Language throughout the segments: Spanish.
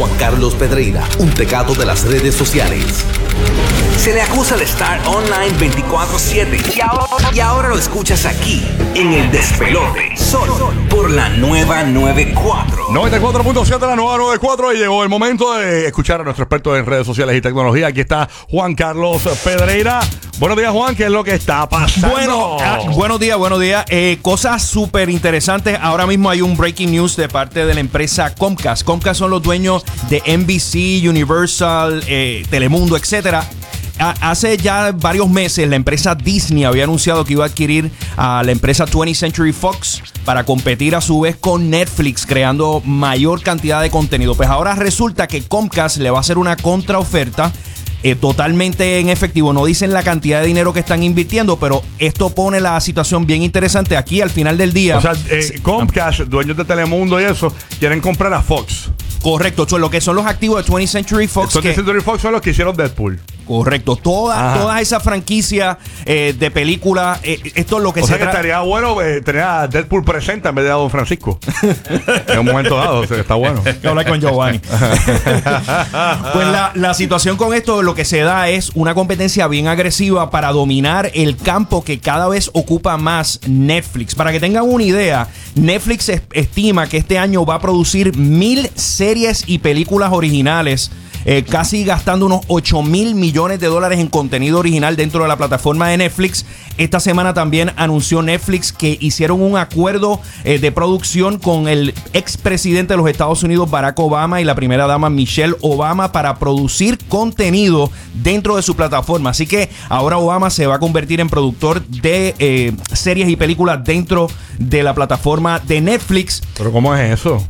Juan Carlos Pedreira, un tecato de las redes sociales. Se le acusa de estar online 24-7 y ahora, y ahora lo escuchas aquí, en el despelote, solo por la nueva 94. 94.7 de la nueva 94 y llegó el momento de escuchar a nuestro experto en redes sociales y tecnología. Aquí está Juan Carlos Pedreira. Buenos días, Juan. ¿Qué es lo que está pasando? Bueno, ah, buenos días, buenos días. Eh, cosas súper interesantes. Ahora mismo hay un breaking news de parte de la empresa Comcast. Comcast son los dueños de NBC, Universal, eh, Telemundo, etcétera. Hace ya varios meses la empresa Disney había anunciado que iba a adquirir a la empresa 20th Century Fox para competir a su vez con Netflix creando mayor cantidad de contenido. Pues ahora resulta que Comcast le va a hacer una contraoferta eh, totalmente en efectivo. No dicen la cantidad de dinero que están invirtiendo, pero esto pone la situación bien interesante. Aquí al final del día. O sea, eh, Comcast, dueños de Telemundo y eso, quieren comprar a Fox. Correcto, so, lo que son los activos de 20th Century Fox. Estos que- de Century Fox son los que hicieron Deadpool. Correcto, toda, Ajá. toda esa franquicia eh, de películas. eh, esto es lo que O se sea que estaría bueno eh, tener a Deadpool presente en vez de a Don Francisco. en un momento dado, o sea, está bueno. que hablar con Giovanni. pues la, la situación con esto, lo que se da es una competencia bien agresiva para dominar el campo que cada vez ocupa más Netflix. Para que tengan una idea, Netflix es- estima que este año va a producir mil series y películas originales. Eh, casi gastando unos 8 mil millones de dólares en contenido original dentro de la plataforma de Netflix. Esta semana también anunció Netflix que hicieron un acuerdo eh, de producción con el expresidente de los Estados Unidos, Barack Obama, y la primera dama, Michelle Obama, para producir contenido dentro de su plataforma. Así que ahora Obama se va a convertir en productor de eh, series y películas dentro de la plataforma de Netflix. Pero ¿cómo es eso?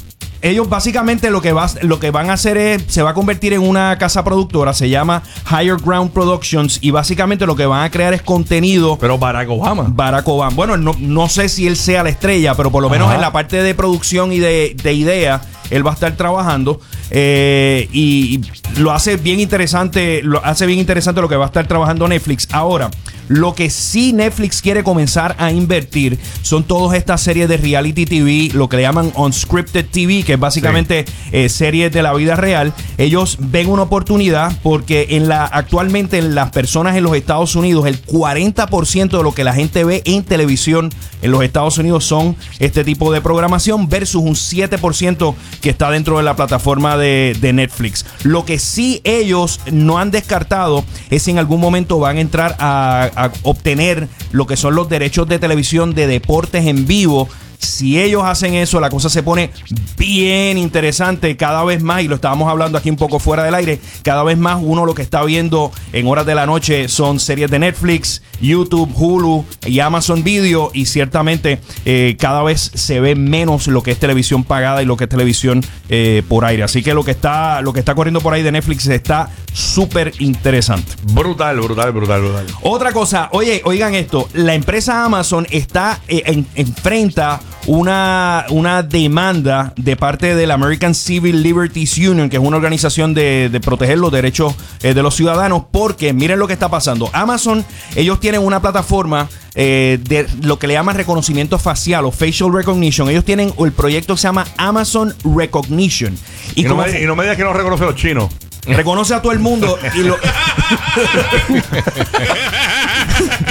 Ellos básicamente lo que, va, lo que van a hacer es, se va a convertir en una casa productora, se llama Higher Ground Productions, y básicamente lo que van a crear es contenido Pero Barack Obama. Barack Obama. Bueno, no, no sé si él sea la estrella, pero por lo menos Ajá. en la parte de producción y de, de idea, él va a estar trabajando. eh, y, y lo hace bien interesante. Lo hace bien interesante lo que va a estar trabajando Netflix. Ahora, lo que sí Netflix quiere comenzar a invertir son todas estas series de reality TV, lo que le llaman unscripted TV, que es básicamente eh, series de la vida real. Ellos ven una oportunidad porque en la actualmente en las personas en los Estados Unidos el 40% de lo que la gente ve en televisión en los Estados Unidos son este tipo de programación versus un 7% que está dentro de la plataforma de, de Netflix. Lo que sí ellos no han descartado es si en algún momento van a entrar a, a obtener lo que son los derechos de televisión de deportes en vivo. Si ellos hacen eso, la cosa se pone bien interesante cada vez más, y lo estábamos hablando aquí un poco fuera del aire, cada vez más uno lo que está viendo en horas de la noche son series de Netflix, YouTube, Hulu y Amazon Video, y ciertamente eh, cada vez se ve menos lo que es televisión pagada y lo que es televisión eh, por aire. Así que lo que está, lo que está corriendo por ahí de Netflix está súper interesante. Brutal, brutal, brutal, brutal. Otra cosa, oye, oigan esto, la empresa Amazon está eh, en- enfrenta una, una demanda de parte de la American Civil Liberties Union, que es una organización de, de proteger los derechos eh, de los ciudadanos, porque miren lo que está pasando. Amazon, ellos tienen una plataforma eh, de lo que le llaman reconocimiento facial o facial recognition. Ellos tienen el proyecto que se llama Amazon Recognition. Y, no como me, y no me digas que no reconoce a los chinos. reconoce a todo el mundo y lo...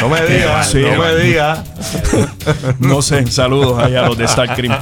No me digas, Sí, no me digas. No sé, saludos ahí a los de Star Cream.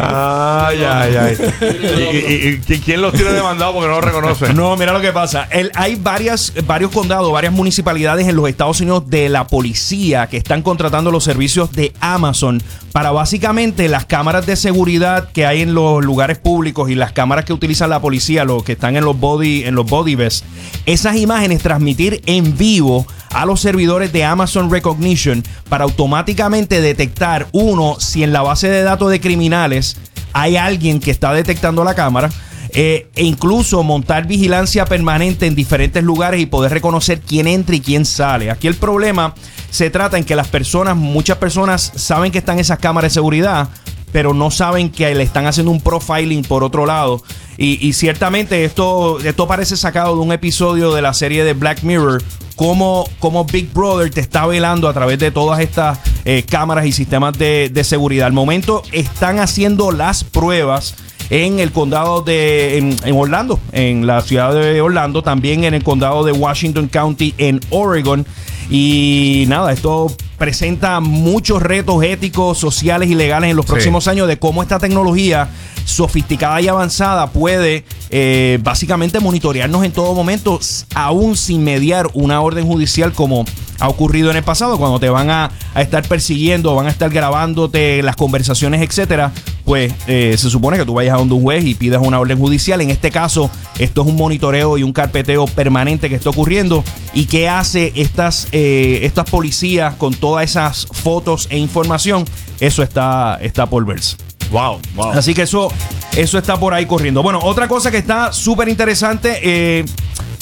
Ay, ay, ay. ¿Y, y- y- y quién los tiene demandados porque no los reconoce? No, mira lo que pasa. El- hay varias, varios condados, varias municipalidades en los Estados Unidos de la policía que están contratando los servicios de Amazon para básicamente las cámaras de seguridad que hay en los lugares públicos y las cámaras que utilizan la policía, los que están en los body, en los body vests, esas imágenes transmitir en vivo a los servidores de Amazon Recognition para automáticamente detectar uno si en la base de datos de criminales hay alguien que está detectando la cámara eh, e incluso montar vigilancia permanente en diferentes lugares y poder reconocer quién entra y quién sale. Aquí el problema se trata en que las personas, muchas personas saben que están esas cámaras de seguridad, pero no saben que le están haciendo un profiling por otro lado. Y, y ciertamente esto, esto parece sacado de un episodio de la serie de Black Mirror. Como, como Big Brother te está velando a través de todas estas eh, cámaras y sistemas de, de seguridad. Al momento están haciendo las pruebas en el condado de en, en Orlando, en la ciudad de Orlando, también en el condado de Washington County en Oregon. Y nada, esto presenta muchos retos éticos, sociales y legales en los Sí. próximos años de cómo esta tecnología sofisticada y avanzada puede eh, básicamente monitorearnos en todo momento, aún sin mediar una orden judicial como ha ocurrido en el pasado, cuando te van a, a estar persiguiendo, van a estar grabándote las conversaciones, etcétera, pues eh, se supone que tú vayas a donde un juez y pidas una orden judicial. En este caso, esto es un monitoreo y un carpeteo permanente que está ocurriendo. ¿Y qué hace estas, eh, estas policías con todas esas fotos e información? Eso está, está por verse. Wow, wow. Así que eso, eso está por ahí corriendo. Bueno, otra cosa que está súper interesante. eh,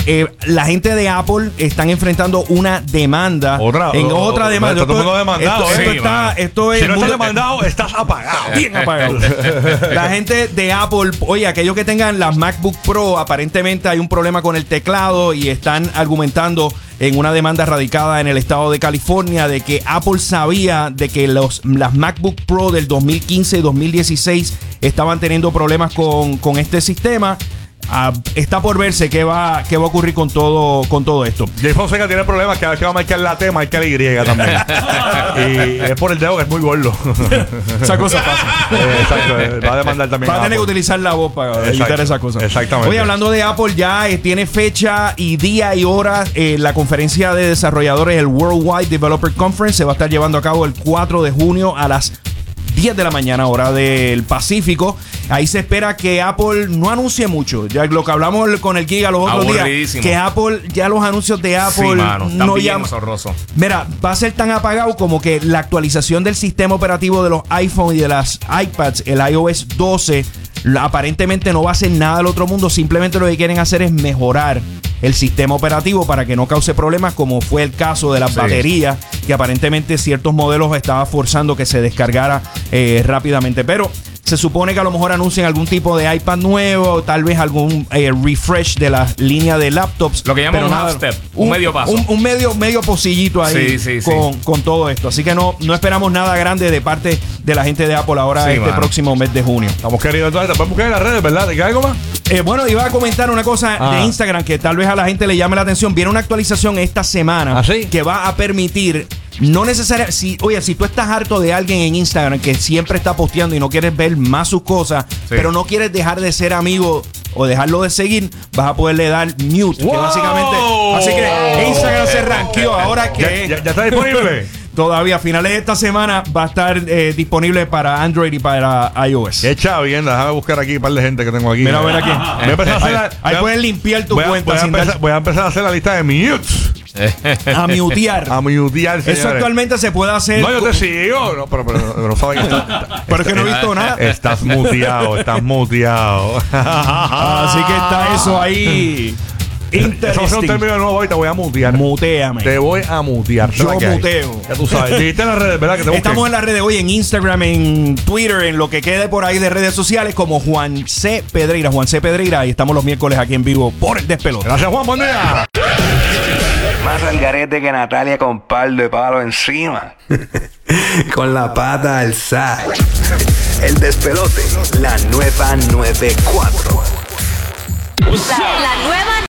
eh, la gente de Apple están enfrentando una demanda. Otra- en otra demanda. demandado, esto, esto sí, está, esto es si no estás demandado, estás apagado. bien apagado. La gente de Apple, oye, aquellos que tengan las MacBook Pro, aparentemente hay un problema con el teclado y están argumentando en una demanda radicada en el estado de California de que Apple sabía de que los, las MacBook Pro del 2015 y 2016 estaban teniendo problemas con, con este sistema. Ah, está por verse qué va, qué va a ocurrir con todo, con todo esto. Jay Fonseca tiene problemas que a veces va a marcar la T, marca la Y también. y es por el dedo que es muy gordo. Esa cosa pasa. Eh, exacto, eh, va a demandar también. Va a tener que utilizar la voz para Exacto. evitar esas cosas. Exactamente. Oye, hablando de Apple, ya eh, tiene fecha y día y hora. eh, la conferencia de desarrolladores, el Worldwide Developer Conference, se va a estar llevando a cabo el 4 de junio a las 10 de la mañana, hora del Pacífico. Ahí se espera que Apple no anuncie mucho. Ya lo que hablamos con el Giga los otros días, que Apple, ya los anuncios de Apple Sí, mano. No llaman. Mira, va a ser tan apagado como que la actualización del sistema operativo de los iPhone y de las iPads, el iOS 12, la- aparentemente no va a hacer nada del otro mundo. Simplemente lo que quieren hacer es mejorar el sistema operativo para que no cause problemas, como fue el caso de las Sí. baterías, que aparentemente ciertos modelos estaba forzando que se descargara eh, rápidamente. Pero se supone que a lo mejor anuncien algún tipo de iPad nuevo, tal vez algún eh, refresh de la línea de laptops. Lo que llaman un half step, un medio paso. Un, un medio, medio pocillito ahí Sí, sí, sí. con, con todo esto. Así que no, no esperamos nada grande de parte de la gente de Apple ahora Sí, este mano. próximo mes de junio. Estamos queridos entonces. Pueden buscar en las redes, ¿verdad? ¿Te queda algo más? Eh, bueno, iba a comentar una cosa Ah. de Instagram que tal vez a la gente le llame la atención. Viene una actualización esta semana ¿Ah, sí? que va a permitir. No necesariamente, si, oye, si tú estás harto de alguien en Instagram que siempre está posteando y no quieres ver más sus cosas, pero no quieres dejar de ser amigo o dejarlo de seguir, vas a poderle dar mute. Que básicamente. Así que Instagram se ranqueó. Ahora ¿Ya, que ya- ya está disponible? todavía a finales de esta semana va a estar eh, disponible para Android y para iOS. Qué chavienda. Déjame buscar aquí un par de gente que tengo aquí. Mira, a ver aquí. Voy a empezar a hacer la- Ahí puedes limpiar tu voy a- cuenta voy a empezar- dar- voy a empezar a hacer la lista de mutes. a mutear. A mutear, Eso señores. actualmente se puede hacer. No, yo te sigo. No, pero, pero, pero no saben que está- Pero es que no he visto nada. Estás muteado, estás muteado. Así que está eso ahí. Eso ser un término nuevo hoy. Te voy a mutear. Muteame. Te voy a mutear. Yo muteo. Ya tú sabes. Dijiste en las redes, ¿verdad? Que te Estamos en las redes hoy en Instagram, en Twitter, en lo que quede por ahí de redes sociales como Juan C. Pedreira. Juan C. Pedreira. Y estamos los miércoles aquí en vivo por el despelote. Gracias, Juan. Buen día. Más al garete que Natalia con par de palo encima. con la pata alzada. El despelote. La nueva 94. La nueva